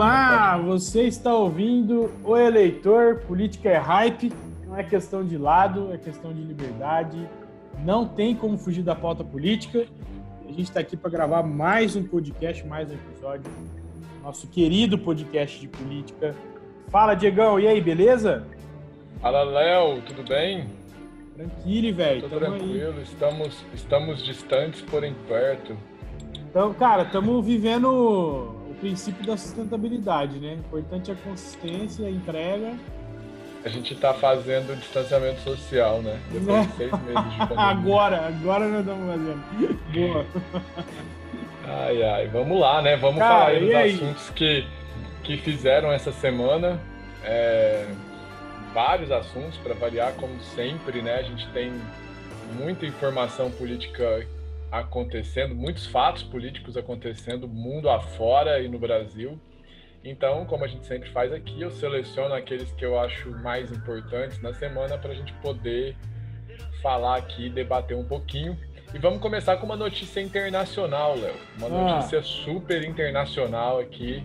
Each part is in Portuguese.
Olá, você está ouvindo o eleitor, política é hype, não é questão de lado, é questão de liberdade. Não tem como fugir da pauta política. A gente está aqui para gravar mais um podcast, mais um episódio, nosso querido podcast de política. Fala, Diegão, e aí, beleza? Fala, Léo, tudo bem? Tranquilo, velho. Tudo tranquilo, aí. estamos, estamos distantes, porém perto. Então, cara, estamos vivendo princípio da sustentabilidade, né? Importante é a consistência, a entrega. A gente está fazendo distanciamento social, né? Depois de seis meses de pandemia. agora, agora nós estamos fazendo. Boa. Ai, ai, vamos lá, né? Vamos Cara, falar aí dos aí? assuntos que, que fizeram essa semana. É, vários assuntos para variar, como sempre, né? A gente tem muita informação política acontecendo, muitos fatos políticos acontecendo mundo afora e no Brasil. Então, como a gente sempre faz aqui, eu seleciono aqueles que eu acho mais importantes na semana para a gente poder falar aqui, debater um pouquinho. E vamos começar com uma notícia internacional, Léo. Uma ah. notícia super internacional aqui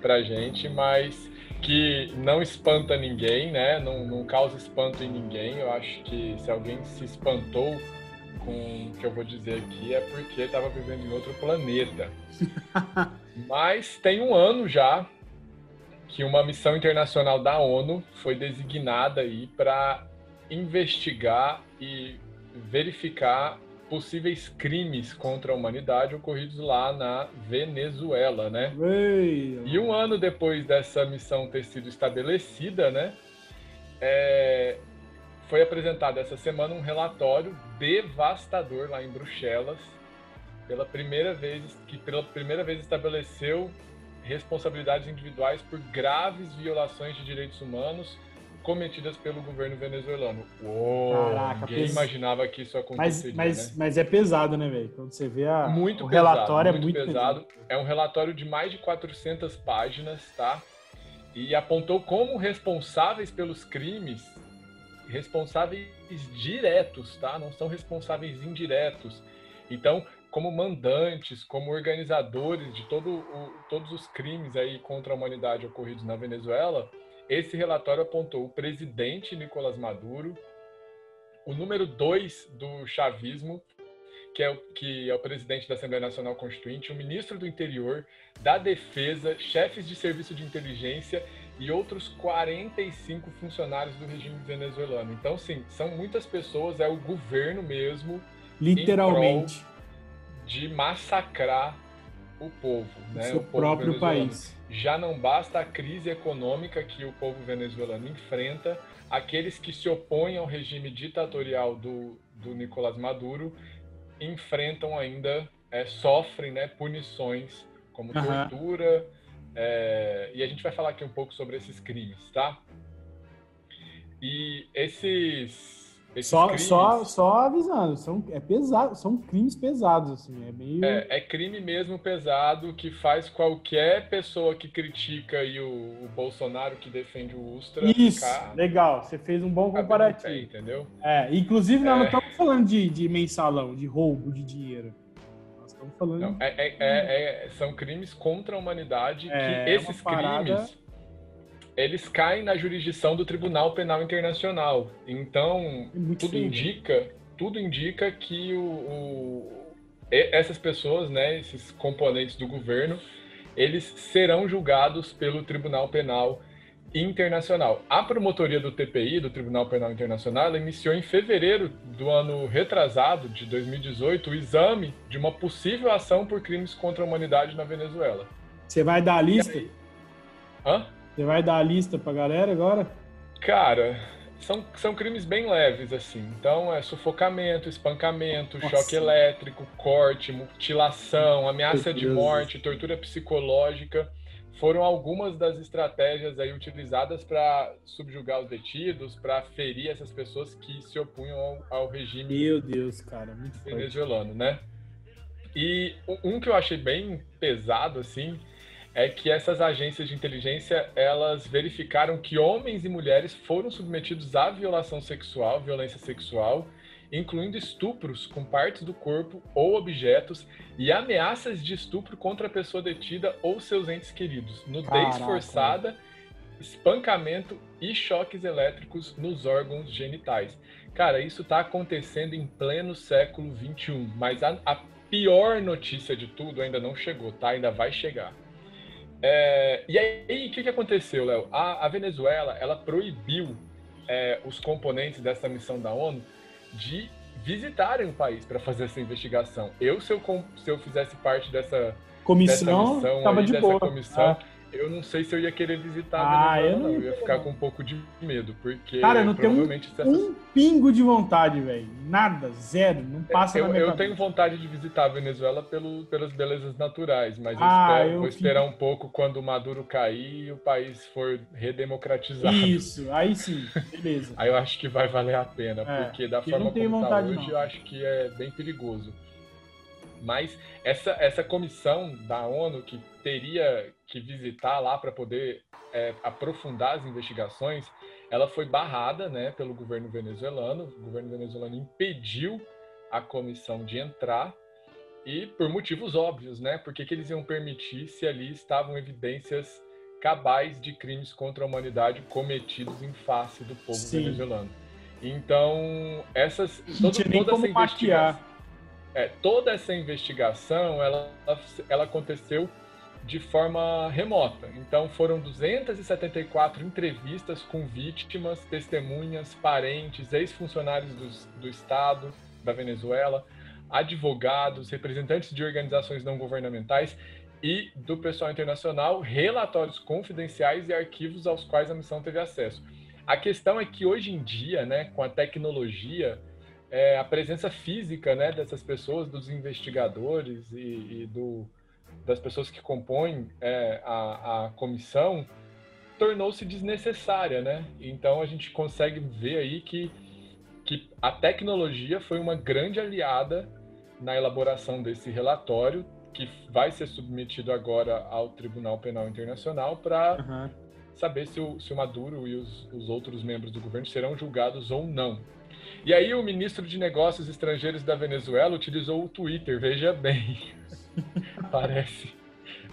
pra gente, mas que não espanta ninguém, né? Não, não causa espanto em ninguém. Eu acho que se alguém se espantou com o que eu vou dizer aqui é porque estava vivendo em outro planeta. Mas tem um ano já que uma missão internacional da ONU foi designada aí para investigar e verificar possíveis crimes contra a humanidade ocorridos lá na Venezuela, né? Ei, e um ano depois dessa missão ter sido estabelecida, né? É, foi apresentado essa semana um relatório devastador lá em Bruxelas, pela primeira vez que pela primeira vez estabeleceu responsabilidades individuais por graves violações de direitos humanos cometidas pelo governo venezuelano. Uou, Caraca, ninguém pes... imaginava que isso aconteceria, mas, mas, né? mas é pesado, né, velho? Quando você vê a... muito o pesado, relatório muito é muito pesado. pesado. É um relatório de mais de 400 páginas, tá? E apontou como responsáveis pelos crimes responsáveis diretos, tá? Não são responsáveis indiretos. Então, como mandantes, como organizadores de todo o, todos os crimes aí contra a humanidade ocorridos na Venezuela, esse relatório apontou o presidente Nicolás Maduro, o número dois do chavismo, que é, o, que é o presidente da Assembleia Nacional Constituinte, o ministro do Interior, da Defesa, chefes de serviço de inteligência e outros 45 funcionários do regime venezuelano. Então, sim, são muitas pessoas, é o governo mesmo. Literalmente. De massacrar o povo, né? O, seu o povo próprio país. Já não basta a crise econômica que o povo venezuelano enfrenta, aqueles que se opõem ao regime ditatorial do, do Nicolás Maduro enfrentam ainda, é, sofrem né, punições como uhum. tortura é, e a gente vai falar aqui um pouco sobre esses crimes, tá? E esses. esses só, crimes, só, só avisando, são, é pesado, são crimes pesados, assim, é meio. É, é crime mesmo pesado que faz qualquer pessoa que critica aí o, o Bolsonaro que defende o Ustra. Isso, ficar, legal, você fez um bom comparativo. Pé, entendeu? É, inclusive nós é. não estamos falando de, de mensalão, de roubo de dinheiro. Estamos falando. Não, é, é, é, é, são crimes contra a humanidade que é, esses crimes eles caem na jurisdição do Tribunal Penal Internacional. Então, tudo feio. indica, tudo indica que o, o, essas pessoas, né, esses componentes do governo, eles serão julgados pelo Tribunal Penal internacional. A promotoria do TPI, do Tribunal Penal Internacional, iniciou em fevereiro do ano retrasado, de 2018, o exame de uma possível ação por crimes contra a humanidade na Venezuela. Você vai dar a lista? Hã? Você vai dar a lista pra galera agora? Cara, são, são crimes bem leves, assim. Então, é sufocamento, espancamento, Nossa. choque elétrico, corte, mutilação, ameaça de morte, tortura psicológica foram algumas das estratégias aí utilizadas para subjugar os detidos, para ferir essas pessoas que se opunham ao, ao regime Meu Deus, cara, muito venezuelano, né? E um que eu achei bem pesado assim é que essas agências de inteligência elas verificaram que homens e mulheres foram submetidos à violação sexual, violência sexual incluindo estupros com partes do corpo ou objetos e ameaças de estupro contra a pessoa detida ou seus entes queridos, nudez Caraca. forçada, espancamento e choques elétricos nos órgãos genitais. Cara, isso está acontecendo em pleno século XXI, mas a, a, pior notícia de tudo ainda não chegou, tá? Ainda vai chegar. É, e aí, o que, que aconteceu, Léo? A, a, Venezuela, ela proibiu é, os componentes dessa missão da ONU de visitarem o país para fazer essa investigação. Eu, se eu, se eu fizesse parte dessa comissão, dessa missão tava aí, de dessa boa. comissão, ah eu não sei se eu ia querer visitar a ah, Venezuela, eu não. Eu ia ficar com um pouco de medo, porque Cara, não tem um, essas... um pingo de vontade, velho. Nada, zero, não passa eu, na minha Eu cabeça. tenho vontade de visitar a Venezuela pelo, pelas belezas naturais, mas ah, eu, espero, eu vou esperar um pouco quando o Maduro cair e o país for redemocratizado. Isso, aí sim, beleza. aí eu acho que vai valer a pena, é, porque da forma como tá hoje, não. eu acho que é bem perigoso. Mas essa, essa comissão da ONU que teria que visitar lá para poder é, aprofundar as investigações, ela foi barrada né, pelo governo venezuelano. O governo venezuelano impediu a comissão de entrar e por motivos óbvios, né? Porque que eles iam permitir se ali estavam evidências cabais de crimes contra a humanidade cometidos em face do povo Sim. venezuelano. Então, essas todo, toda essa investigação, é, toda essa investigação ela, ela aconteceu de forma remota. Então foram 274 entrevistas com vítimas, testemunhas, parentes, ex-funcionários do, do Estado da Venezuela, advogados, representantes de organizações não governamentais e do pessoal internacional, relatórios confidenciais e arquivos aos quais a missão teve acesso. A questão é que hoje em dia, né, com a tecnologia, é, a presença física né, dessas pessoas, dos investigadores e, e do, das pessoas que compõem é, a, a comissão, tornou-se desnecessária, né? Então a gente consegue ver aí que, que a tecnologia foi uma grande aliada na elaboração desse relatório, que vai ser submetido agora ao Tribunal Penal Internacional para uhum. saber se o, se o Maduro e os, os outros membros do governo serão julgados ou não. E aí o ministro de Negócios Estrangeiros da Venezuela utilizou o Twitter, veja bem. parece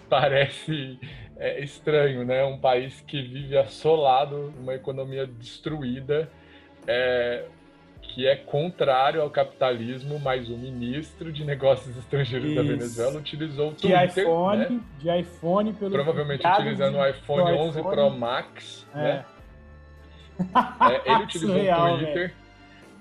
parece é, estranho, né? Um país que vive assolado, uma economia destruída, é, que é contrário ao capitalismo, mas o ministro de Negócios Estrangeiros Isso. da Venezuela utilizou o Twitter, de iPhone, né? de iPhone pelo provavelmente utilizando o iPhone 11 iPhone. Pro Max, é. né? É, ele utilizou o Twitter. Véio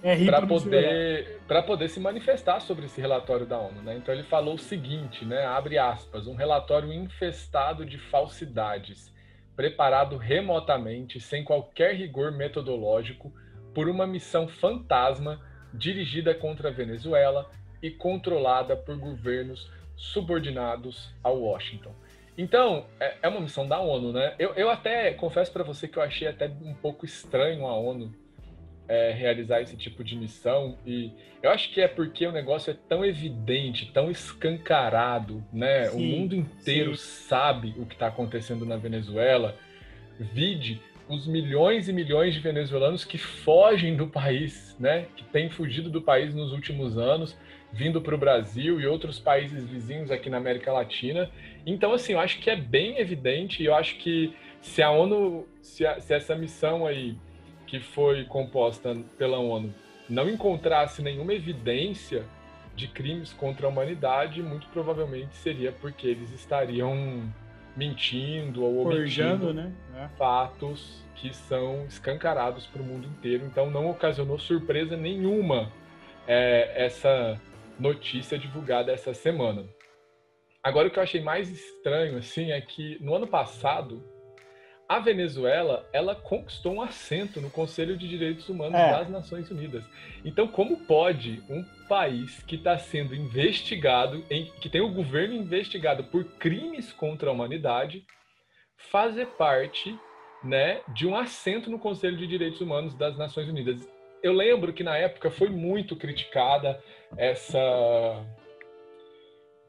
é para poder para poder se manifestar sobre esse relatório da ONU, né? Então ele falou o seguinte, né? Abre aspas, um relatório infestado de falsidades, preparado remotamente, sem qualquer rigor metodológico, por uma missão fantasma dirigida contra a Venezuela e controlada por governos subordinados ao Washington. Então, é, é uma missão da ONU, né? Eu, eu até confesso para você que eu achei até um pouco estranho a ONU é, realizar esse tipo de missão e eu acho que é porque o negócio é tão evidente, tão escancarado, né? Sim, o mundo inteiro sim. sabe o que está acontecendo na Venezuela. Vide os milhões e milhões de venezuelanos que fogem do país, né? Que têm fugido do país nos últimos anos, vindo para o Brasil e outros países vizinhos aqui na América Latina. Então, assim, eu acho que é bem evidente e eu acho que se a ONU, se, a, se essa missão aí que foi composta pela ONU não encontrasse nenhuma evidência de crimes contra a humanidade, muito provavelmente seria porque eles estariam mentindo ou omitindo né? é. fatos que são escancarados para o mundo inteiro. Então não ocasionou surpresa nenhuma é, essa notícia divulgada essa semana. Agora o que eu achei mais estranho assim é que no ano passado a Venezuela ela conquistou um assento no Conselho de Direitos Humanos é. das Nações Unidas. Então, como pode um país que está sendo investigado, em, que tem o governo investigado por crimes contra a humanidade, fazer parte né, de um assento no Conselho de Direitos Humanos das Nações Unidas? Eu lembro que na época foi muito criticada essa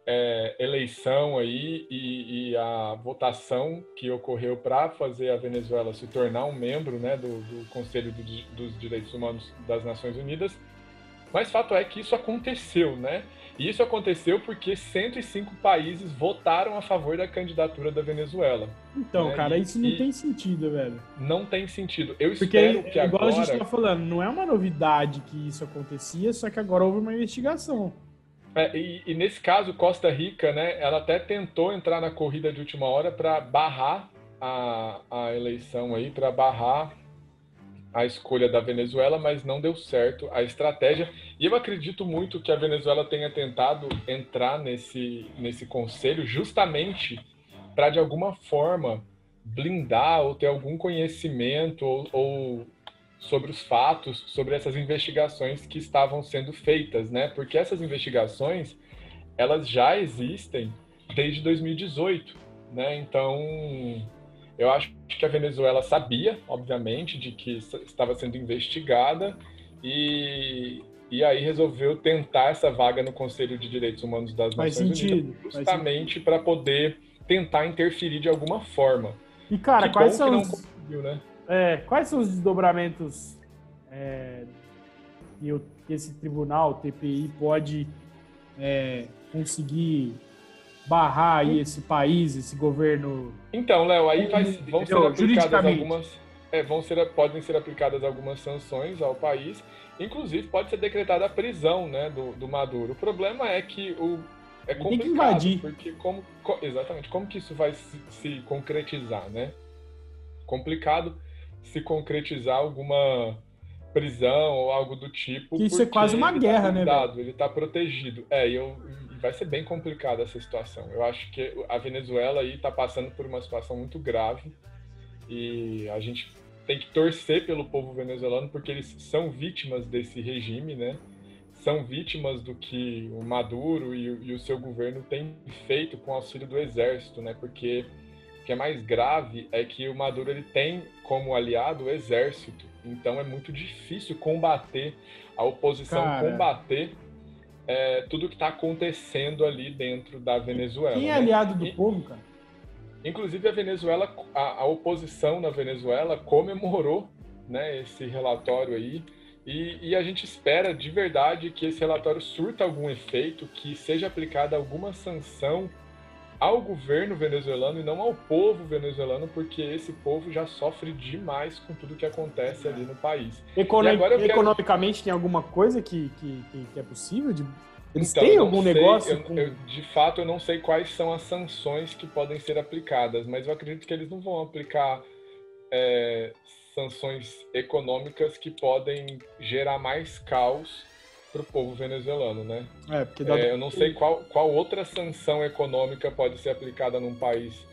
é, eleição aí e, e, a votação que ocorreu para fazer a Venezuela se tornar um membro né, do, do Conselho do, dos Direitos Humanos das Nações Unidas, Mas fato é que isso aconteceu, né? E isso aconteceu porque 105 países votaram a favor da candidatura da Venezuela. Então, né? cara, isso não tem sentido, velho. Não tem sentido. Eu porque, espero que igual agora... a gente tá falando, não é uma novidade que isso acontecia, só que agora houve uma investigação. É, e, e, nesse caso, Costa Rica, né, ela até tentou entrar na corrida de última hora para barrar a, a eleição aí, para barrar a escolha da Venezuela, mas não deu certo a estratégia. E eu acredito muito que a Venezuela tenha tentado entrar nesse, nesse conselho justamente para, de alguma forma, blindar ou ter algum conhecimento ou, ou, sobre os fatos, sobre essas investigações que estavam sendo feitas, né? Porque essas investigações, elas já existem desde 2018, né? Então, eu acho que a Venezuela sabia, obviamente, de que estava sendo investigada e, e aí resolveu tentar essa vaga no Conselho de Direitos Humanos das Nações sentido, Unidas, justamente para poder tentar interferir de alguma forma. E cara, que quais são os, né? É, quais são os desdobramentos é, que, eu, que esse tribunal, TPI, pode é, conseguir barrar aí esse país, esse governo? Então, Léo, aí vai, vão ser aplicadas algumas, é, vão ser, podem ser aplicadas algumas sanções ao país, inclusive pode ser decretada a prisão, né, do, do Maduro. O problema é que o é complicado, Tem que invadir. porque como exatamente como que isso vai se, se concretizar, né? Complicado se concretizar alguma prisão ou algo do tipo. Isso é quase uma tá guerra, tá cuidado, né? Ele está protegido. É, e eu, vai ser bem complicada essa situação. Eu acho que a Venezuela aí está passando por uma situação muito grave e a gente tem que torcer pelo povo venezuelano porque eles são vítimas desse regime, né? São vítimas do que o Maduro e, e o seu governo têm feito com o auxílio do exército, né? Porque que é mais grave é que o Maduro ele tem como aliado o exército. Então é muito difícil combater a oposição, Cara. combater é, tudo que está acontecendo ali dentro da Venezuela. Quem é né? aliado do e, povo, cara? Inclusive a Venezuela, a, a, oposição na Venezuela comemorou né, esse relatório aí. E, e, a gente espera de verdade que esse relatório surta algum efeito, que seja aplicada alguma sanção ao governo venezuelano e não ao povo venezuelano, porque esse povo já sofre demais com tudo que acontece ali no país. Econo quero... Economicamente tem alguma coisa que, que, que é possível? De... Eles então, têm algum sei, negócio? Eu, com... eu, de fato, eu não sei quais são as sanções que podem ser aplicadas, mas eu acredito que eles não vão aplicar é, sanções econômicas que podem gerar mais caos para o povo venezuelano, né? É, porque dá... é, eu não sei qual, qual outra sanção econômica pode ser aplicada num país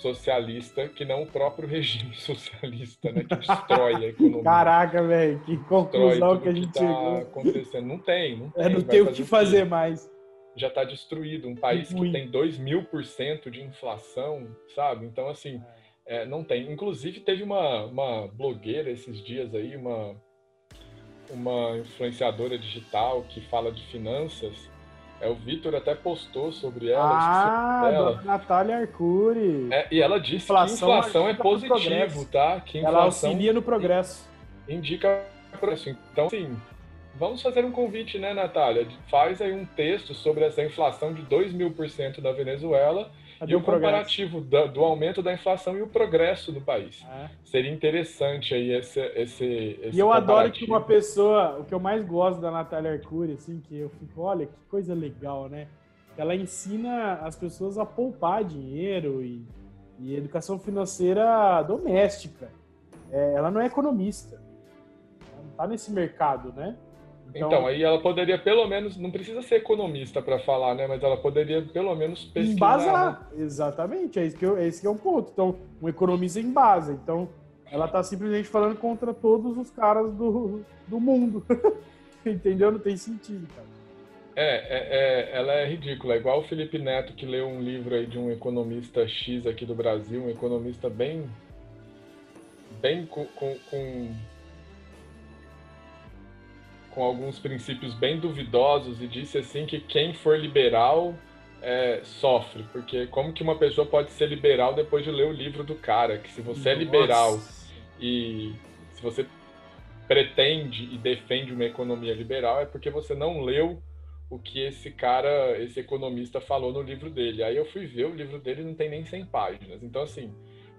socialista que não o próprio regime socialista, né? Que destrói a economia. Caraca, velho, que conclusão que a gente que tá chegou. acontecendo. Não tem, não tem. É, não tem o que fazer mais. Já está destruído. Um país que tem 2 mil por cento de inflação, sabe? Então, assim, é, não tem. Inclusive, teve uma, uma blogueira esses dias aí, uma uma influenciadora digital que fala de finanças. É, o Vitor até postou sobre ela. Ah. Natália Arcuri. É, e ela disse inflação que inflação é positivo, tá? Que ela auxilia no progresso. Indica progresso. Então, sim, vamos fazer um convite, né, Natália? Faz aí um texto sobre essa inflação de 2 mil por cento da Venezuela Cadê e o, comparativo do, do, aumento da inflação e o progresso do país. É. Seria interessante aí esse, esse, esse E eu adoro que uma pessoa, o que eu mais gosto da Natália Arcuri, assim, que eu fico, olha, que coisa legal, né? Ela ensina as pessoas a poupar dinheiro e, e educação financeira doméstica. É, ela não é economista. Ela não tá nesse mercado, né? Então, então, aí ela poderia pelo menos, não precisa ser economista para falar, né? Mas ela poderia pelo menos pesquisar. Embasar, né? exatamente, é esse, que eu, esse que é o ponto. Então, um economista embasa. Então, ela está simplesmente falando contra todos os caras do, do mundo. Entendeu? Não tem sentido, cara. É, é, é, ela é ridícula. É igual o Felipe Neto, que leu um livro aí de um economista X aqui do Brasil, um economista bem. bem com, com, com com alguns princípios bem duvidosos e disse assim que quem for liberal é, sofre, porque como que uma pessoa pode ser liberal depois de ler o livro do cara? Que se você Nossa. é liberal e se você pretende e defende uma economia liberal é porque você não leu o que esse cara, esse economista falou no livro dele. Aí eu fui ver, o livro dele não tem nem 100 páginas. Então, assim,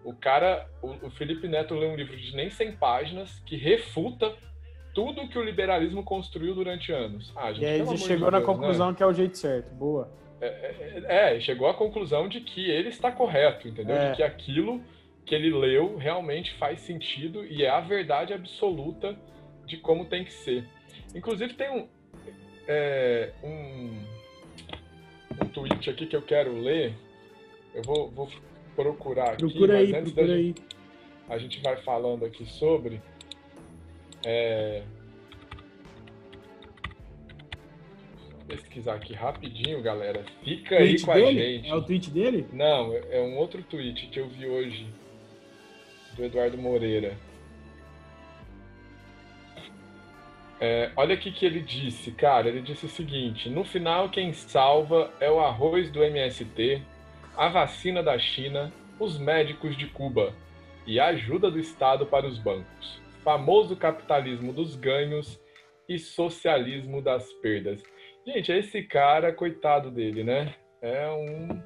o cara, o, o Felipe Neto lê um livro de nem 100 páginas que refuta tudo que o liberalismo construiu durante anos. Ah, gente, e aí chegou na Deus, conclusão né? que é o jeito certo. Boa. É, é, é, chegou à conclusão de que ele está correto, entendeu? É. De que aquilo que ele leu realmente faz sentido e é a verdade absoluta de como tem que ser. Inclusive tem um, é, um, um tweet aqui que eu quero ler. Eu vou, vou procurar aqui, procura mas aí, antes da gente, a gente vai falando aqui sobre. É, pesquisar aqui rapidinho, galera. Fica aí com dele? a gente. É o tweet dele? Não, é um outro tweet que eu vi hoje do Eduardo Moreira. É, olha o que ele disse, cara. Ele disse o seguinte: no final, quem salva é o arroz do MST, a vacina da China, os médicos de Cuba e a ajuda do Estado para os bancos. Famoso capitalismo dos ganhos e socialismo das perdas. Gente, esse cara, coitado dele, né? É um.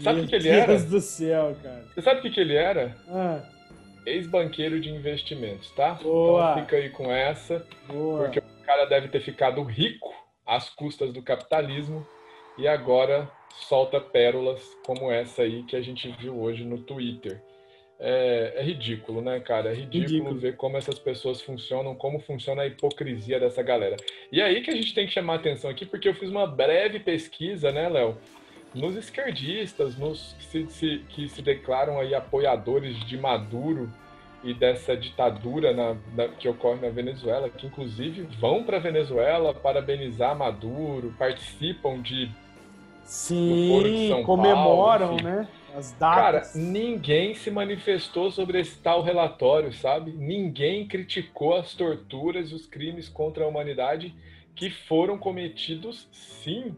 Sabe o que, que, ele era? Deus do céu, cara. Você sabe o que, que ele era? Ah. Ex-banqueiro de investimentos, tá? Boa. Então fica aí com essa. Boa. Porque o cara deve ter ficado rico às custas do capitalismo e agora solta pérolas como essa aí que a gente viu hoje no Twitter é, é, ridículo, né, cara? É ridículo, ridículo, ver como essas pessoas funcionam, como funciona a hipocrisia dessa galera. E é aí que a gente tem que chamar atenção aqui, porque eu fiz uma breve pesquisa, né, Léo? Nos esquerdistas, nos que se, se, que se declaram aí apoiadores de Maduro e dessa ditadura na, na, que ocorre na Venezuela, que inclusive vão para a Venezuela parabenizar Maduro, participam de Sim, comemoram, Paulo, né? As datas. Cara, ninguém se manifestou sobre esse tal relatório, sabe? Ninguém criticou as torturas e os crimes contra a humanidade que foram cometidos, sim,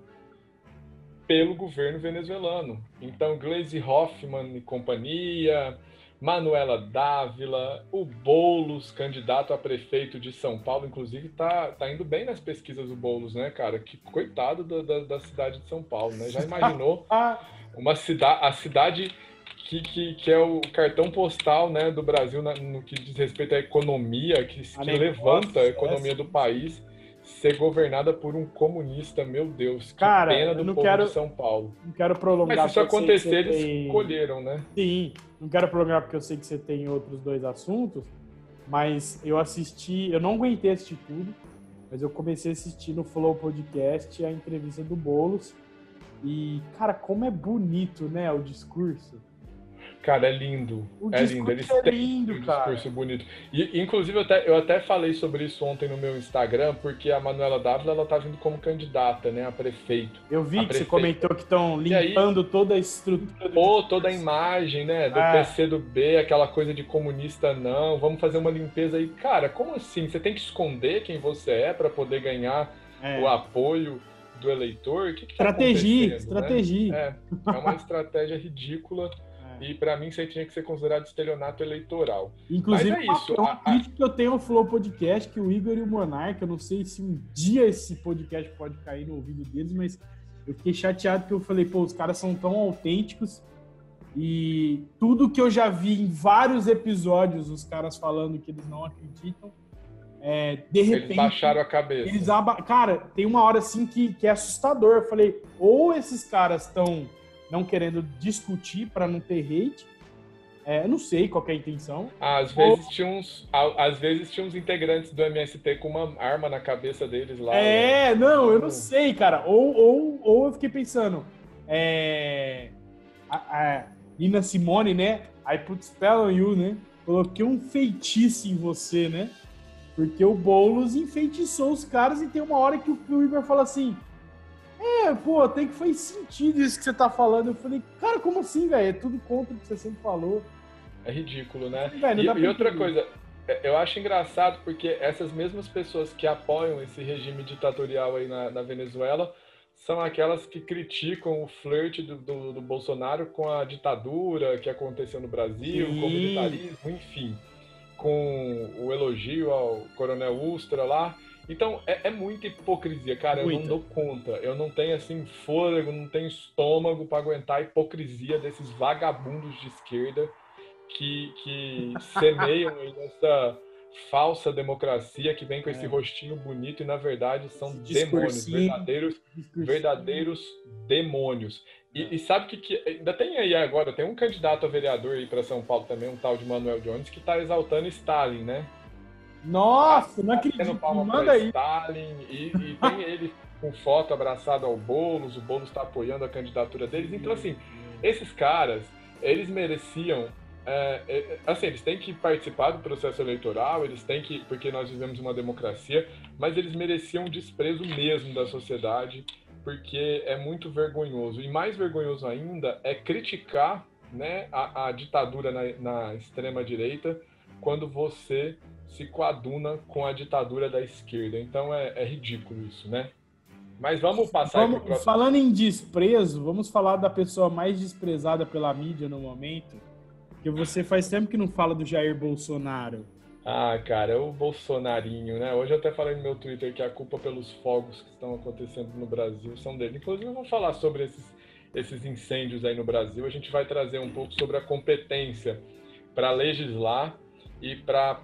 pelo governo venezuelano. Então, Gleisi Hoffmann e companhia, Manuela Dávila, o Boulos, candidato a prefeito de São Paulo, inclusive tá, tá indo bem nas pesquisas do Boulos, né, cara? Que coitado da, da, da cidade de São Paulo, né? Já imaginou uma cidade, a cidade que, que, que, é o cartão postal né, do Brasil na, no que diz respeito à economia, que, que levanta a economia do país ser governada por um comunista, meu Deus, que Cara, pena do povo quero, de São Paulo. Não quero prolongar. Mas se isso acontecer, eles tem... escolheram, né? Sim, não quero prolongar porque eu sei que você tem outros dois assuntos, mas eu assisti, eu não aguentei assistir tudo, mas eu comecei a assistir no Flow Podcast a entrevista do Bolos e, cara, como é bonito, né, o discurso. Cara, é lindo. O é lindo. Eles é lindo, um cara. discurso bonito. E, inclusive, eu até, eu até falei sobre isso ontem no meu Instagram, porque a Manuela Dávila, ela tá vindo como candidata, né, a prefeito. Eu vi que prefeita. você comentou que estão limpando aí, toda a estrutura. Pô, toda a imagem, né, do é. PC do B, aquela coisa de comunista não, vamos fazer uma limpeza aí. Cara, como assim? Você tem que esconder quem você é para poder ganhar é. o apoio do eleitor? O que, que tá estratégia, estratégia. Né? É, é uma estratégia ridícula e para mim isso aí tinha que ser considerado estelionato eleitoral. Inclusive, Mas é isso. É um crítico que eu tenho no Flow Podcast, que o Igor e o Monarca, eu não sei se um dia esse podcast pode cair no ouvido deles, mas eu fiquei chateado que eu falei, pô, os caras são tão autênticos e tudo que eu já vi em vários episódios, os caras falando que eles não acreditam, é, de repente. Eles baixaram a cabeça. Eles aba... Cara, tem uma hora assim que, que é assustador. Eu falei, ou esses caras estão não querendo discutir para não ter hate. É, não sei qual é a intenção. Às vezes, Ou... tinha uns, às vezes tinha uns integrantes do MST com uma arma na cabeça deles lá. É, né? não, eu não sei, cara. Ou, ou, ou eu fiquei pensando. É, a, a Nina Simone, né? I put spell on you, né? Coloquei um feitiço em você, né? Porque o Boulos enfeitiçou os caras e tem uma hora que o, que o Igor fala assim: é, pô, tem que faz sentido isso que você tá falando. Eu falei, cara, como assim, velho? É tudo contra o que você sempre falou. É ridículo, né? Véio, e, e outra coisa, é, eu acho engraçado porque essas mesmas pessoas que apoiam esse regime ditatorial aí na, na Venezuela são aquelas que criticam o flerte do, do, do, Bolsonaro com a ditadura que aconteceu no Brasil, Sim. o comunitarismo, enfim. com o elogio ao Coronel Ustra lá. Então, é, é muita hipocrisia, cara. Muita. Eu não dou conta. Eu não tenho, assim, fôlego, não tenho estômago para aguentar a hipocrisia desses vagabundos de esquerda que, que semeiam essa falsa democracia que vem com esse é. rostinho bonito e na verdade são demônios, verdadeiros, verdadeiros demônios. E, e sabe que, que, ainda tem aí agora, tem um candidato a vereador aí para São Paulo também, um tal de Manuel Jones, que está exaltando Stalin, né? Nossa, não acredito. Palma Manda aí. Stalin e, e tem ele com foto abraçado ao Boulos, o Boulos está apoiando a candidatura deles. Então, assim, esses caras, eles mereciam é, é, assim, eles têm que participar do processo eleitoral, eles têm que, porque nós vivemos uma democracia, mas eles mereciam desprezo mesmo da sociedade, porque é muito vergonhoso. E mais vergonhoso ainda é criticar né, a, a ditadura na, na extrema-direita quando você se coaduna com a ditadura da esquerda. Então é, é ridículo isso, né? Mas vamos passar vamos, próximo... Falando em desprezo, vamos falar da pessoa mais desprezada pela mídia no momento, porque você faz tempo que não fala do Jair Bolsonaro. Ah, cara, o Bolsonarinho, né? Hoje eu até falei no meu Twitter que a culpa pelos fogos que estão acontecendo no Brasil são dele. Inclusive, vamos falar sobre esses, esses incêndios aí no Brasil. A gente vai trazer um pouco sobre a competência para legislar e para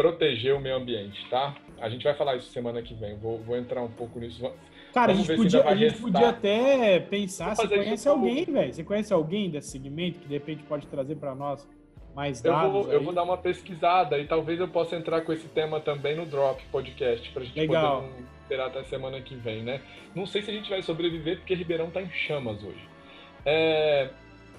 proteger o meio ambiente, tá? A gente vai falar isso semana que vem. Vou, vou entrar um pouco nisso. Cara, a gente, podia, a gente podia até pensar, você conhece alguém, velho? Você conhece alguém desse segmento que de repente pode trazer para nós mais dados? Eu vou, eu vou, dar uma pesquisada e talvez eu possa entrar com esse tema também no Drop Podcast, pra gente Legal. poder esperar até semana que vem, né? Não sei se a gente vai sobreviver porque Ribeirão tá em chamas hoje. É...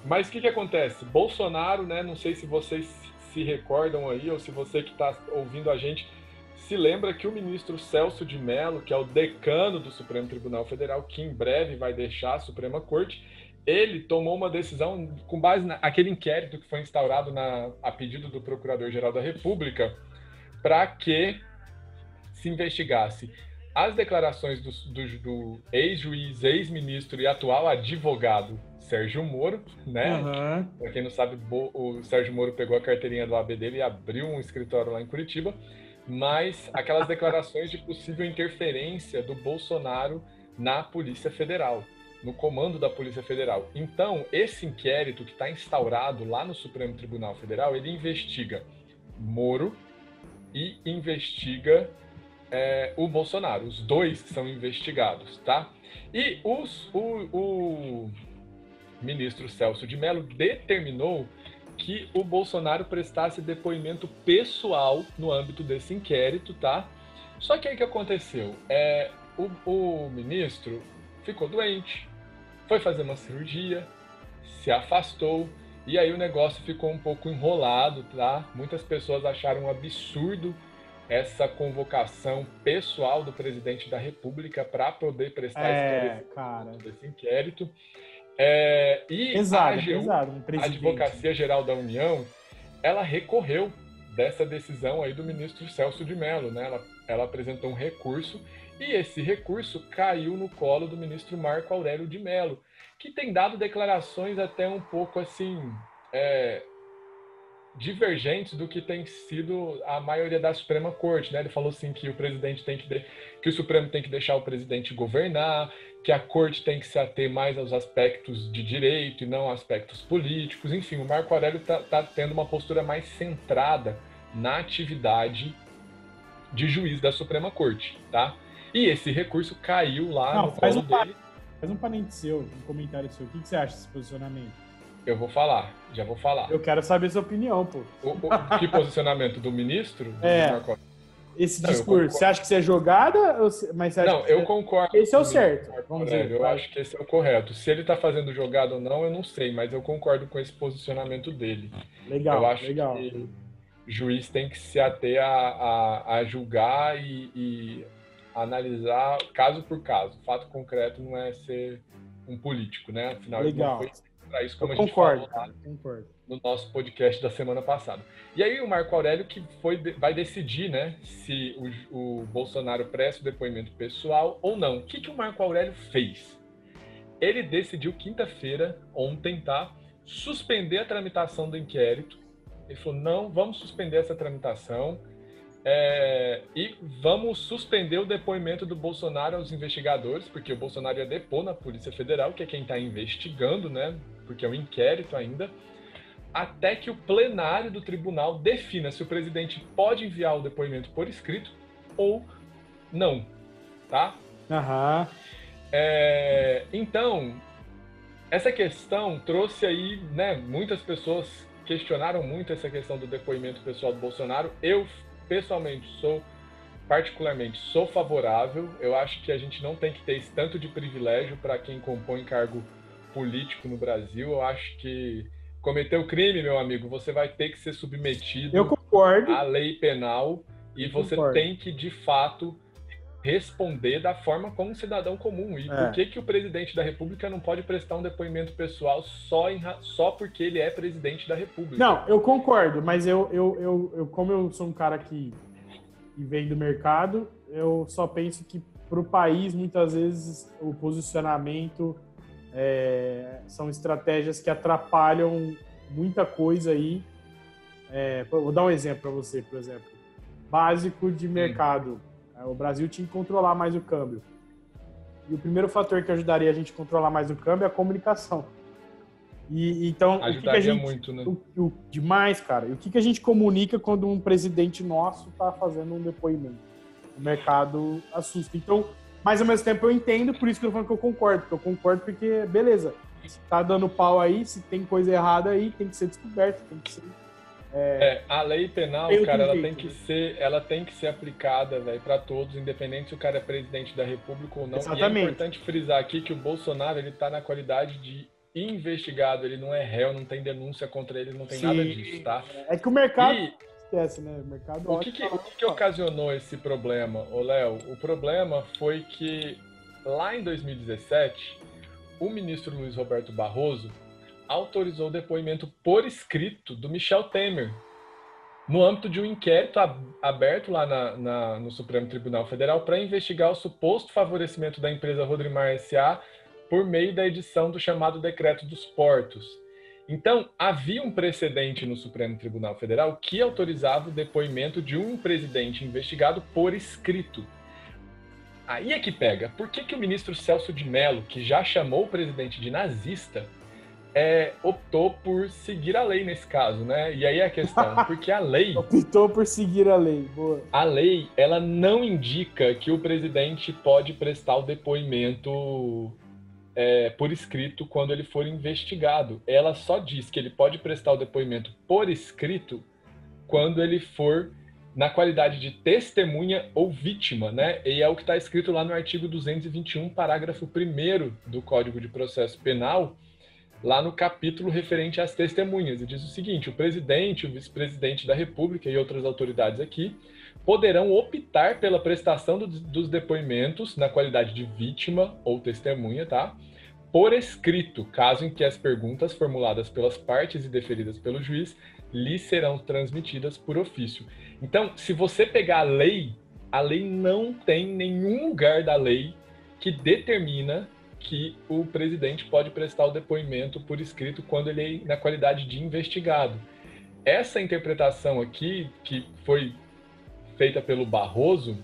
Mas o que que acontece? Bolsonaro, né? Não sei se vocês se recordam aí ou se você que está ouvindo a gente se lembra que o ministro Celso de Mello, que é o decano do Supremo Tribunal Federal, que em breve vai deixar a Suprema Corte, ele tomou uma decisão com base naquele inquérito que foi instaurado na, a pedido do Procurador-Geral da República para que se investigasse. As declarações do, do, do ex-juiz, ex-ministro e atual advogado Sérgio Moro, né? Uhum. Para quem não sabe, o Sérgio Moro pegou a carteirinha do AB dele e abriu um escritório lá em Curitiba mas aquelas declarações de possível interferência do Bolsonaro na Polícia Federal, no comando da Polícia Federal. Então, esse inquérito que está instaurado lá no Supremo Tribunal Federal, ele investiga Moro e investiga é, o Bolsonaro. Os dois são investigados, tá? E os, o, o ministro Celso de Mello determinou que o Bolsonaro prestasse depoimento pessoal no âmbito desse inquérito, tá? Só que aí que aconteceu? É, o, o ministro ficou doente, foi fazer uma cirurgia, se afastou, e aí o negócio ficou um pouco enrolado, tá? Muitas pessoas acharam um absurdo essa convocação pessoal do presidente da República para poder prestar é, desse inquérito. É, e a, pesado, um a Advocacia Geral da União, ela recorreu dessa decisão aí do ministro Celso de Mello, né? Ela, ela apresentou um recurso e esse recurso caiu no colo do ministro Marco Aurélio de Mello, que tem dado declarações até um pouco assim é, divergentes do que tem sido a maioria da Suprema Corte, né? Ele falou assim que o presidente tem que de... que o Supremo tem que deixar o presidente governar, que a corte tem que se ater mais aos aspectos de direito e não aspectos políticos. Enfim, o Marco Aurélio está tá tendo uma postura mais centrada na atividade de juiz da Suprema Corte, tá? E esse recurso caiu lá não, no faz um dele. Faz um parênteses seu, um comentário seu. O que, que você acha desse posicionamento? Eu vou falar, já vou falar. Eu quero saber sua opinião, pô. O, o que posicionamento do ministro? É. Do esse não, discurso, você acha que isso é jogada? Mas não, eu concordo. Esse é o certo. Vamos dizer, eu acho que esse é o correto. Se ele está fazendo jogada ou não, eu não sei, mas eu concordo com esse posicionamento dele. Legal, eu acho legal. que juiz tem que se ater a, a, a julgar e, e, analisar caso por caso. Fato concreto não é ser um político, né? Afinal, legal. ele não foi para isso, como eu a gente concordo, falou lá concordo. no nosso podcast da semana passada. E aí o Marco Aurélio que foi, vai decidir, né, se o, o Bolsonaro presta o depoimento pessoal ou não. O que, que o Marco Aurélio fez? Ele decidiu quinta-feira, ontem, tá, suspender a tramitação do inquérito. Ele falou: não, vamos suspender essa tramitação é, e vamos suspender o depoimento do Bolsonaro aos investigadores, porque o Bolsonaro ia depor na Polícia Federal, que é quem está investigando, né? Porque é um inquérito ainda, até que o plenário do tribunal defina se o presidente pode enviar o depoimento por escrito ou não, tá? Aham. É, então, essa questão trouxe aí, né? Muitas pessoas questionaram muito essa questão do depoimento pessoal do Bolsonaro. Eu pessoalmente sou particularmente sou favorável. Eu acho que a gente não tem que ter esse tanto de privilégio para quem compõe cargo político no Brasil. Eu acho que cometeu crime, meu amigo, você vai ter que ser submetido à lei penal e você tem que de fato responder da forma como um cidadão comum. E É. por que, que o presidente da República não pode prestar um depoimento pessoal só, em só porque ele é presidente da República? Não, eu concordo, mas eu, eu, eu, eu como eu sou um cara que, que vem do mercado, eu só penso que para o país, muitas vezes, o posicionamento é, são estratégias que atrapalham muita coisa aí. É, vou dar um exemplo para você, por exemplo. Básico de mercado. O Brasil tinha que controlar mais o câmbio. E o primeiro fator que ajudaria a gente a controlar mais o câmbio é a comunicação. E, então, o que que, a Ajudaria gente, muito, né? o, o- demais, cara. E o que, que a gente comunica quando um presidente nosso está fazendo um depoimento? O mercado assusta. Então, mas ao mesmo tempo eu entendo, por isso que eu tô falando que eu concordo. Porque eu concordo porque, beleza, se tá dando pau aí, se tem coisa errada aí, tem que ser descoberto, tem que ser. É, a lei penal, Tem cara, ela tem que né? ser, ela tem que ser aplicada, velho, para todos, independente se o cara é presidente da República ou não. E é Exatamente. importante frisar aqui que o Bolsonaro, ele tá na qualidade de investigado, ele não é réu, não tem denúncia contra ele, não tem Sim. nada disso, tá? É que o mercado E esquece, né? O mercado o que, que, o que que ocasionou esse problema, ô Léo? O problema foi que lá em 2017, o ministro Luiz Roberto Barroso autorizou o depoimento por escrito do Michel Temer, no âmbito de um inquérito ab- aberto lá na- na- no Supremo Tribunal Federal para investigar o suposto favorecimento da empresa Rodrimar S.A. por meio da edição do chamado Decreto dos Portos. Então, havia um precedente no Supremo Tribunal Federal que autorizava o depoimento de um presidente investigado por escrito. Aí é que pega. Por que, que o ministro Celso de Mello, que já chamou o presidente de nazista, é, optou por seguir a lei nesse caso, né? E aí é a questão, porque a lei, optou por seguir a lei. Boa. a lei, ela não indica que o presidente pode prestar o depoimento é, por escrito quando ele for investigado. Ela só diz que ele pode prestar o depoimento por escrito quando ele for na qualidade de testemunha ou vítima, né? E é o que está escrito lá no artigo 221, parágrafo 1 do Código de Processo Penal, lá no capítulo referente às testemunhas. E diz o seguinte: o presidente, o vice-presidente da República e outras autoridades aqui poderão optar pela prestação do- dos depoimentos na qualidade de vítima ou testemunha, tá? Por escrito, caso em que as perguntas formuladas pelas partes e deferidas pelo juiz lhes serão transmitidas por ofício. Então, se você pegar a lei, a lei não tem nenhum lugar da lei que determina que o presidente pode prestar o depoimento por escrito quando ele é na qualidade de investigado. Essa interpretação aqui, que foi feita pelo Barroso,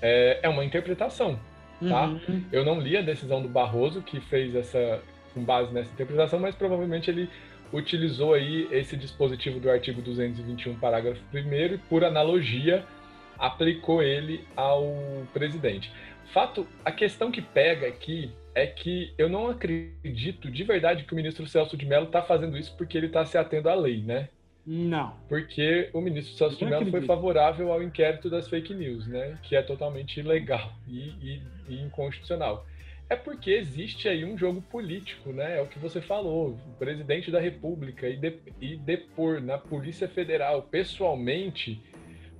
é, é uma interpretação. Tá. Uhum. Eu não li a decisão do Barroso que fez essa com base nessa interpretação, mas provavelmente ele utilizou aí esse dispositivo do artigo 221, parágrafo 1 e por analogia aplicou ele ao presidente. Fato, a questão que pega aqui é que eu não acredito de verdade que o ministro Celso de Mello está fazendo isso porque ele está se atendo à lei, né? Não. Porque o ministro Celso de Mello foi favorável ao inquérito das fake news, né? Que é totalmente ilegal e, e- e inconstitucional. É porque existe aí um jogo político, né? É o que você falou. O presidente da República e, de- e depor na Polícia Federal pessoalmente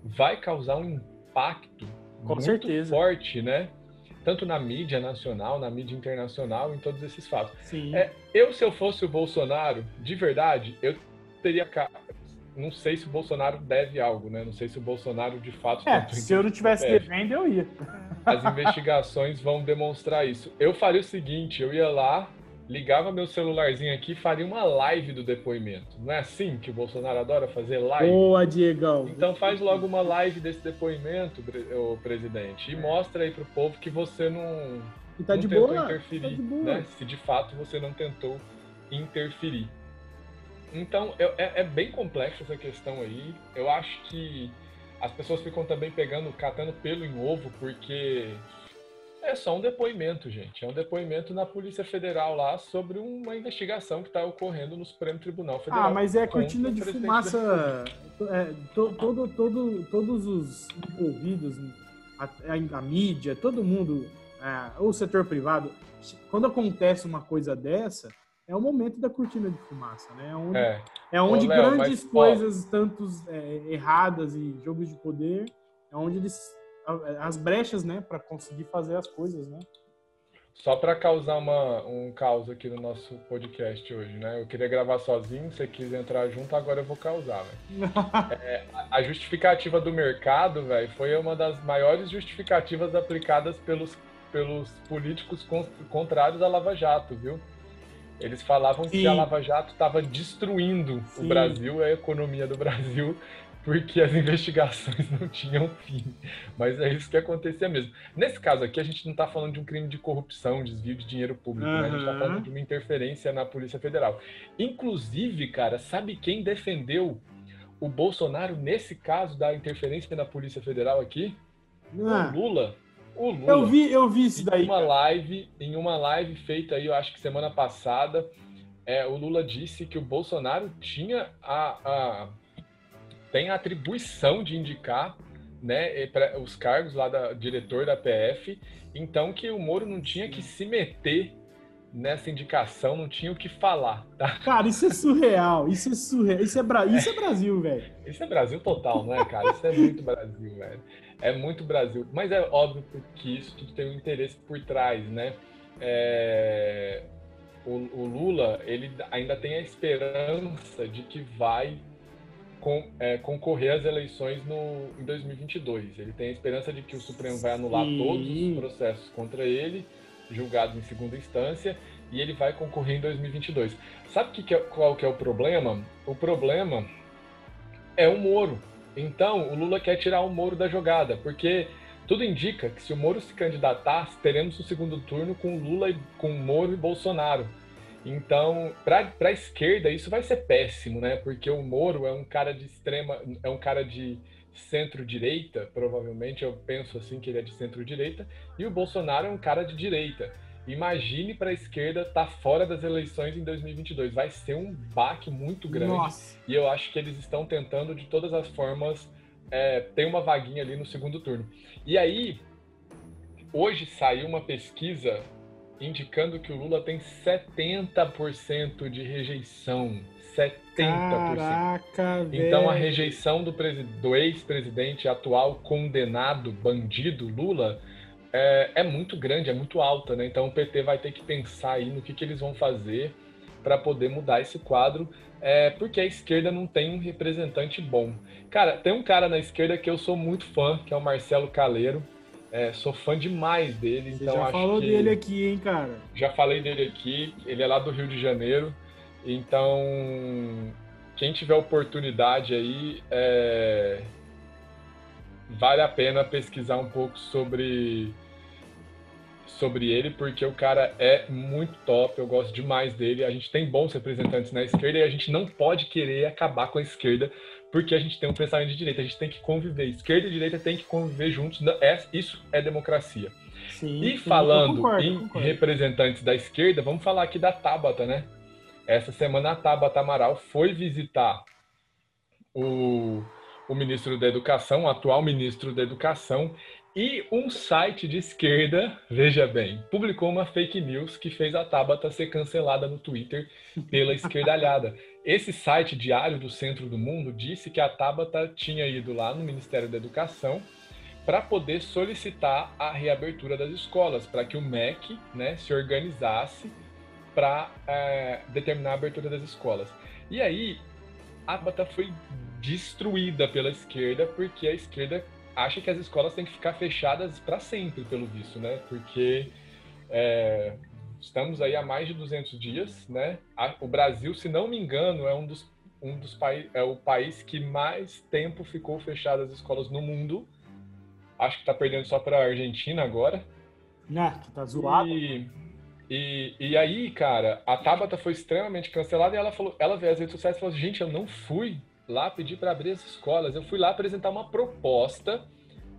vai causar um impacto Com muito certeza. forte, né? Tanto na mídia nacional, na mídia internacional, em todos esses fatos. Sim. É, eu, se eu fosse o Bolsonaro, de verdade, eu teria. Não sei se o Bolsonaro deve algo, né? Não sei se o Bolsonaro de fato. É, se eu não tivesse devendo, eu ia. As investigações vão demonstrar isso. Eu faria o seguinte: eu ia lá ligava meu celularzinho aqui e faria uma live do depoimento. Não é assim que o Bolsonaro adora fazer live? Boa, Diegão. Então faz logo uma live desse depoimento, o presidente, e mostra aí pro povo que você não, e tá não de tentou boa, interferir, tá de boa. né? Se de fato você não tentou interferir. Então, é, é bem complexa essa questão aí. Eu acho que as pessoas ficam também pegando, catando pelo em ovo, porque é só um depoimento, gente. É um depoimento na Polícia Federal lá sobre uma investigação que está ocorrendo no Supremo Tribunal Federal. Ah, mas é cortina de fumaça. É, to, todo, todo, todos os envolvidos, a, a, a mídia, todo mundo, é, o setor privado, quando acontece uma coisa dessa, é o momento da cortina de fumaça, né? É onde, é. É onde Ô, Léo, grandes mas, coisas, ó, tantos é, erradas e jogos de poder, é onde eles as brechas, né, para conseguir fazer as coisas, né? Só para causar uma, um caos aqui no nosso podcast hoje, né? Eu queria gravar sozinho, você quis entrar junto, agora eu vou causar, velho. é, a justificativa do mercado, velho, foi uma das maiores justificativas aplicadas pelos, pelos políticos contrários à Lava Jato, viu? Eles falavam Sim. que a Lava Jato estava destruindo Sim. o Brasil, a economia do Brasil, porque as investigações não tinham fim. Mas é isso que acontecia mesmo. Nesse caso aqui, a gente não está falando de um crime de corrupção, desvio de dinheiro público, uhum. né? A gente está falando de uma interferência na Polícia Federal. Inclusive, cara, sabe quem defendeu o Bolsonaro nesse caso da interferência na Polícia Federal aqui? Ah. O Lula. O Lula. Eu vi, eu vi isso daí. Em uma live, em uma live feita aí, eu acho que semana passada, é, o Lula disse que o Bolsonaro tinha a, a tem a atribuição de indicar né, os cargos lá da diretor da PF, então que o Moro não tinha que se meter nessa indicação, não tinha o que falar, tá? Cara, isso é surreal, isso é surreal, isso é, Bra... isso é Brasil, velho. Isso é Brasil total, não é, cara? Isso é muito Brasil, velho. É muito Brasil. Mas é óbvio que isso tudo tem um interesse por trás, né? É... O, o Lula, ele ainda tem a esperança de que vai com, é, concorrer às eleições no, em 2022. Ele tem a esperança de que o Supremo vai anular Sim. todos os processos contra ele, julgados em segunda instância, e ele vai concorrer em 2022. Sabe que que é, qual que é o problema? O problema é o Moro. Então, o Lula quer tirar o Moro da jogada, porque tudo indica que se o Moro se candidatar, teremos o segundo turno com Lula, com Moro e Bolsonaro. Então, para a esquerda, isso vai ser péssimo, né? Porque o Moro é um cara de extrema. é um cara de centro-direita, provavelmente, eu penso assim que ele é de centro-direita, e o Bolsonaro é um cara de direita. Imagine para a esquerda estar tá fora das eleições em 2022. Vai ser um baque muito grande. Nossa. E eu acho que eles estão tentando, de todas as formas, é, ter uma vaguinha ali no segundo turno. E aí, hoje saiu uma pesquisa indicando que o Lula tem 70% de rejeição. 70%. Caraca, então a rejeição do, do ex-presidente atual condenado, bandido Lula, é, é, muito grande, é muito alta, né? Então o PT vai ter que pensar aí no que, que eles vão fazer para poder mudar esse quadro, é, porque a esquerda não tem um representante bom. Cara, tem um cara na esquerda que eu sou muito fã, que é o Marcelo Caleiro. É, sou fã demais dele. Você então já falou dele aqui, hein, cara? Já falei dele aqui. Ele é lá do Rio de Janeiro. Então, quem tiver oportunidade aí, é... vale a pena pesquisar um pouco sobre sobre ele, porque o cara é muito top, eu gosto demais dele. A gente tem bons representantes na esquerda e a gente não pode querer acabar com a esquerda porque a gente tem um pensamento de direita, a gente tem que conviver. Esquerda e direita tem que conviver juntos. É, isso é democracia. Sim, e sim, falando concordo, em concordo. representantes da esquerda, vamos falar aqui da Tabata, né? Essa semana a Tabata Amaral foi visitar o, o ministro da Educação, o atual ministro da Educação, e um site de esquerda, veja bem, publicou uma fake news que fez a Tabata ser cancelada no Twitter pela esquerdalhada. Esse site diário do Centro do Mundo disse que a Tabata tinha ido lá no Ministério da Educação para poder solicitar a reabertura das escolas, para que o MEC né, se organizasse para é, determinar a abertura das escolas. E aí, a Tabata foi destruída pela esquerda, porque a esquerda acha que as escolas têm que ficar fechadas para sempre, pelo visto, né? Porque é, estamos aí há mais de 200 dias, né? O Brasil, se não me engano, é um dos, um dos países, é o país que mais tempo ficou fechado as escolas no mundo. Acho que está perdendo só para a Argentina agora. Ah, que tá zoado. E, e, e aí, cara, a Tabata foi extremamente cancelada e ela falou, ela veio às redes sociais e falou: gente, eu não fui lá pedir para abrir as escolas, eu fui lá apresentar uma proposta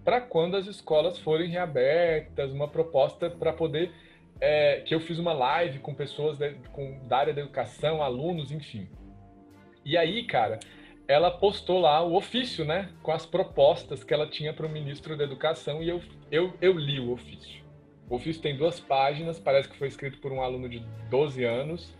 para quando as escolas forem reabertas, uma proposta para poder é, que eu fiz uma live com pessoas de, com, da área da educação, alunos, enfim. E aí, cara, ela postou lá o ofício, né, com as propostas que ela tinha para o ministro da Educação e eu, eu, eu li o ofício. O ofício tem duas páginas, parece que foi escrito por um aluno de 12 anos.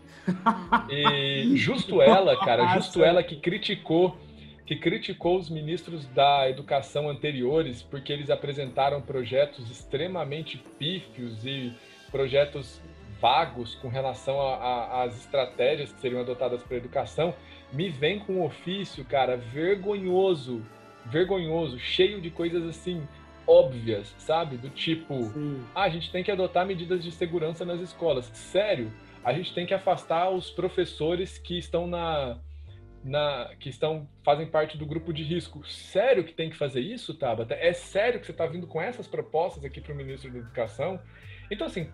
E justo ela, cara, justo ela que criticou que criticou os ministros da educação anteriores porque eles apresentaram projetos extremamente pífios e projetos vagos com relação às estratégias que seriam adotadas para a educação, me vem com um ofício, cara, vergonhoso, vergonhoso, cheio de coisas assim óbvias, sabe? Do tipo, ah, a gente tem que adotar medidas de segurança nas escolas. Sério, a gente tem que afastar os professores que estão na na, que estão fazem parte do grupo de risco. Sério que tem que fazer isso, Tabata? É sério que você está vindo com essas propostas aqui para o ministro da Educação? Então, assim,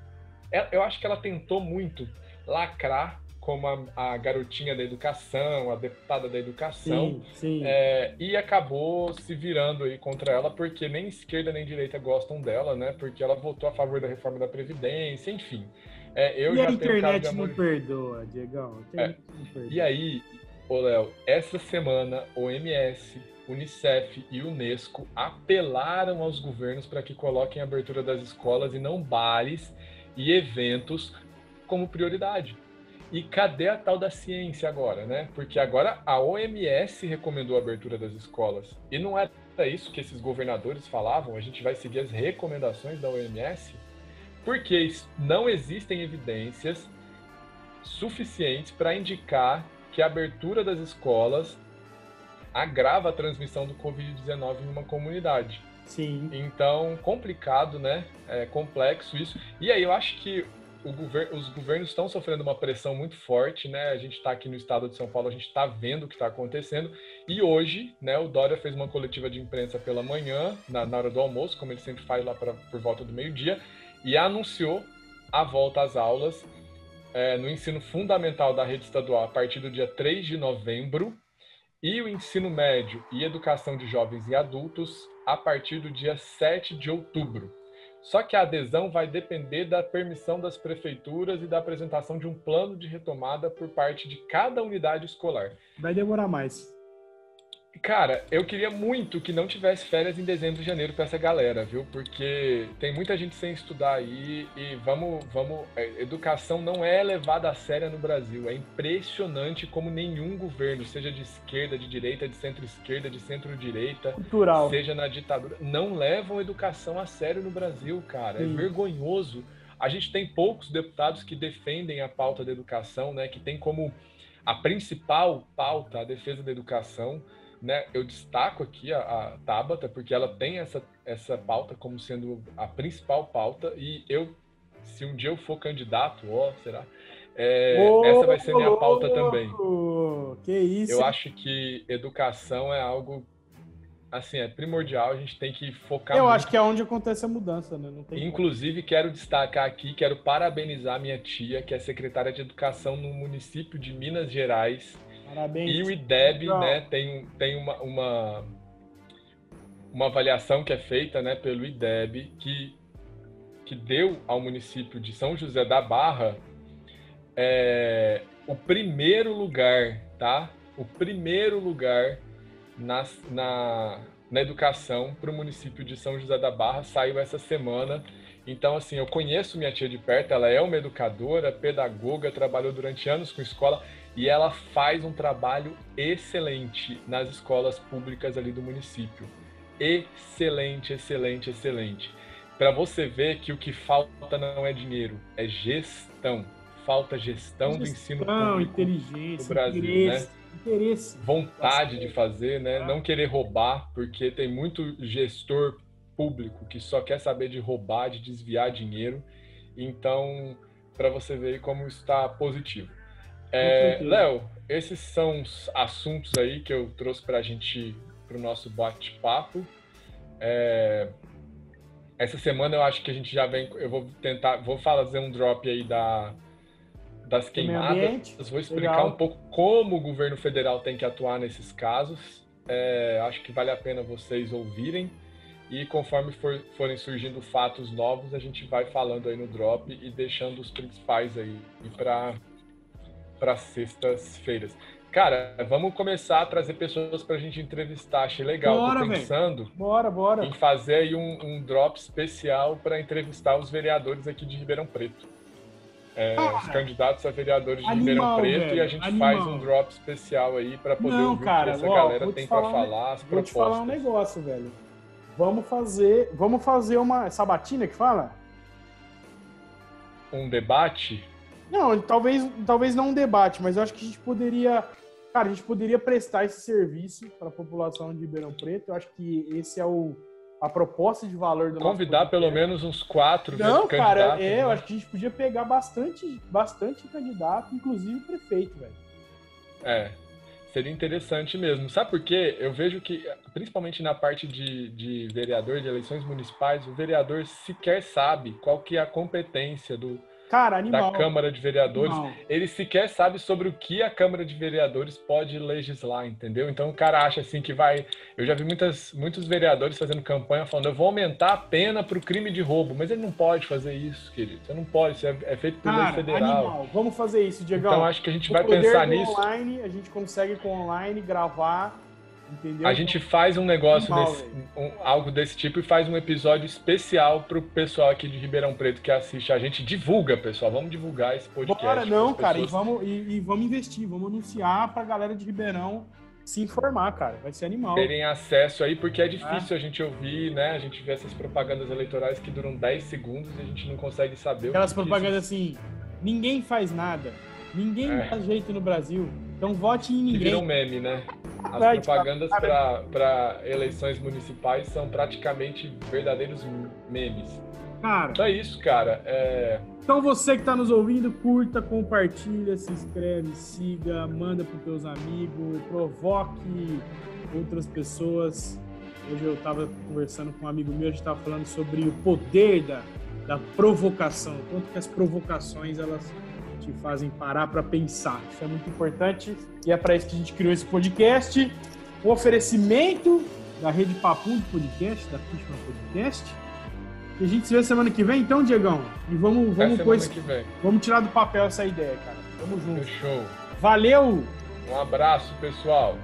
eu acho que ela tentou muito lacrar como a, a garotinha da educação, a deputada da educação, sim, sim. É, e acabou se virando aí contra ela, porque nem esquerda nem direita gostam dela, né? Porque ela votou a favor da reforma da Previdência, enfim. É, eu e já a internet não perdoa, Diegão. É. E aí, Ô, Léo, essa semana, OMS, Unicef e Unesco apelaram aos governos para que coloquem a abertura das escolas e não bares e eventos como prioridade. E cadê a tal da ciência agora, né? Porque agora a OMS recomendou a abertura das escolas. E não era isso que esses governadores falavam, a gente vai seguir as recomendações da OMS, porque não existem evidências suficientes para indicar que a abertura das escolas agrava a transmissão do Covid-19 em uma comunidade. Sim. Então, complicado, né? É complexo isso. E aí eu acho que gover os governos estão sofrendo uma pressão muito forte, né? A gente está aqui no estado de São Paulo, a gente está vendo o que está acontecendo. E hoje, né, o Dória fez uma coletiva de imprensa pela manhã, na, na hora do almoço, como ele sempre faz lá pra, por volta do meio-dia, e anunciou a volta às aulas é, no ensino fundamental da rede estadual a partir do dia 3 de novembro e o ensino médio e educação de jovens e adultos a partir do dia 7 de outubro. Só que a adesão vai depender da permissão das prefeituras e da apresentação de um plano de retomada por parte de cada unidade escolar. Vai demorar mais. Cara, eu queria muito que não tivesse férias em dezembro e janeiro para essa galera, viu? Porque tem muita gente sem estudar aí e vamos, vamos, é, educação não é levada a sério no Brasil. É impressionante como nenhum governo, seja de esquerda, de direita, de centro-esquerda, de centro-direita, seja na ditadura, não levam educação a sério no Brasil, cara. É Sim. É vergonhoso. A gente tem poucos deputados que defendem a pauta da educação, né? Que tem como a principal pauta a defesa da educação né, eu destaco aqui a, a Tabata, porque ela tem essa, essa pauta como sendo a principal pauta, e eu, se um dia eu for candidato, ó, será? É, oh, essa vai ser minha pauta também. Que isso? Eu acho que educação é algo assim, é primordial, a gente tem que focar Eu muito. acho que é onde acontece a mudança, né? Inclusive, como. quero destacar aqui, quero parabenizar minha tia, que é secretária de Educação no município de Minas Gerais, Parabéns. E o IDEB, né, tem, tem uma, uma, uma avaliação que é feita, né, pelo IDEB, que, que deu ao município de São José da Barra é, o primeiro lugar, tá? O primeiro lugar na, na, na educação para o município de São José da Barra saiu essa semana. Então, assim, eu conheço minha tia de perto, ela é uma educadora, pedagoga, trabalhou durante anos com escola e ela faz um trabalho excelente nas escolas públicas ali do município. Excelente, excelente, excelente. Para você ver que o que falta não é dinheiro, é gestão. Falta gestão, gestão do ensino público inteligência, no Brasil, né? interesse, né? Interesse. Vontade de fazer, né? Não querer roubar, porque tem muito gestor público que só quer saber de roubar, de desviar dinheiro. Então, para você ver como está positivo. É, Léo, esses são os assuntos aí que eu trouxe para a gente, para o nosso bate-papo. É, essa semana eu acho que a gente já vem. Eu vou tentar, vou fazer um drop aí da, das queimadas. Vou explicar Legal. um pouco como o governo federal tem que atuar nesses casos. É, acho que vale a pena vocês ouvirem. E conforme for, forem surgindo fatos novos, a gente vai falando aí no drop e deixando os principais aí para sextas-feiras. Cara, vamos começar a trazer pessoas para a gente entrevistar. Achei legal. Bora, Tô pensando bora, bora. em fazer aí um, um drop especial para entrevistar os vereadores aqui de Ribeirão Preto. É, ah, os candidatos a vereadores de Ribeirão Preto velho, e a gente animal. faz um drop especial aí para poder Não, ouvir cara, o que essa ó, galera tem para falar, as vou propostas. Vou te falar um negócio, velho. Vamos fazer, vamos fazer uma sabatina que fala? Um debate? Não, talvez, talvez não um debate, mas eu acho que a gente poderia, cara, a gente poderia prestar esse serviço para a população de Ribeirão Preto. Eu acho que esse é o a proposta de valor do Convidar pelo menos uns quatro Não, cara, é, né? eu acho que a gente podia pegar bastante, bastante candidato, inclusive prefeito, velho. É, Seria interessante mesmo. Sabe por quê? Eu vejo que, principalmente na parte de, de vereador, de eleições municipais, o vereador sequer sabe qual que é a competência do, Cara, animal. da Câmara de Vereadores, animal. ele sequer sabe sobre o que a Câmara de Vereadores pode legislar, entendeu? Então o cara acha assim que vai. Eu já vi muitas, muitos vereadores fazendo campanha falando: eu vou aumentar a pena para o crime de roubo, mas ele não pode fazer isso, querido. Você não pode, isso é, é feito por cara, lei federal. Animal. Vamos fazer isso, Diego. Então acho que a gente o vai pensar nisso. Online, a gente consegue com online gravar Entendeu? A gente faz um negócio, desse, um, algo desse tipo, e faz um episódio especial pro pessoal aqui de Ribeirão Preto que assiste. A gente divulga, pessoal. Vamos divulgar esse podcast. Bora, não, cara. E vamos, e, e, vamos investir, vamos anunciar pra galera de Ribeirão se informar, cara. Vai ser animal. Terem acesso aí, porque é difícil é. a gente ouvir, né? A gente vê essas propagandas eleitorais que duram 10 segundos e a gente não consegue saber Aquelas propagandas isso... assim, ninguém faz nada. Ninguém é. dá jeito no Brasil. Então vote em ninguém. Que viram meme, né? As propagandas para eleições municipais são praticamente verdadeiros memes. Cara. Então é isso, cara. É... Então você que está nos ouvindo, curta, compartilha, se inscreve, siga, manda para teus amigos, provoque outras pessoas. Hoje eu estava conversando com um amigo meu, a gente estava falando sobre o poder da, da provocação, quanto que as provocações elas te fazem parar para pensar. Isso é muito importante e é para isso que a gente criou esse podcast. O oferecimento da Rede de Podcast, da Fishman Podcast. E a gente se vê semana que vem, então, Diegão. E vamos, vamos, pois, vamos tirar do papel essa ideia, cara. Tamo junto. Fechou. Valeu! Um abraço, pessoal.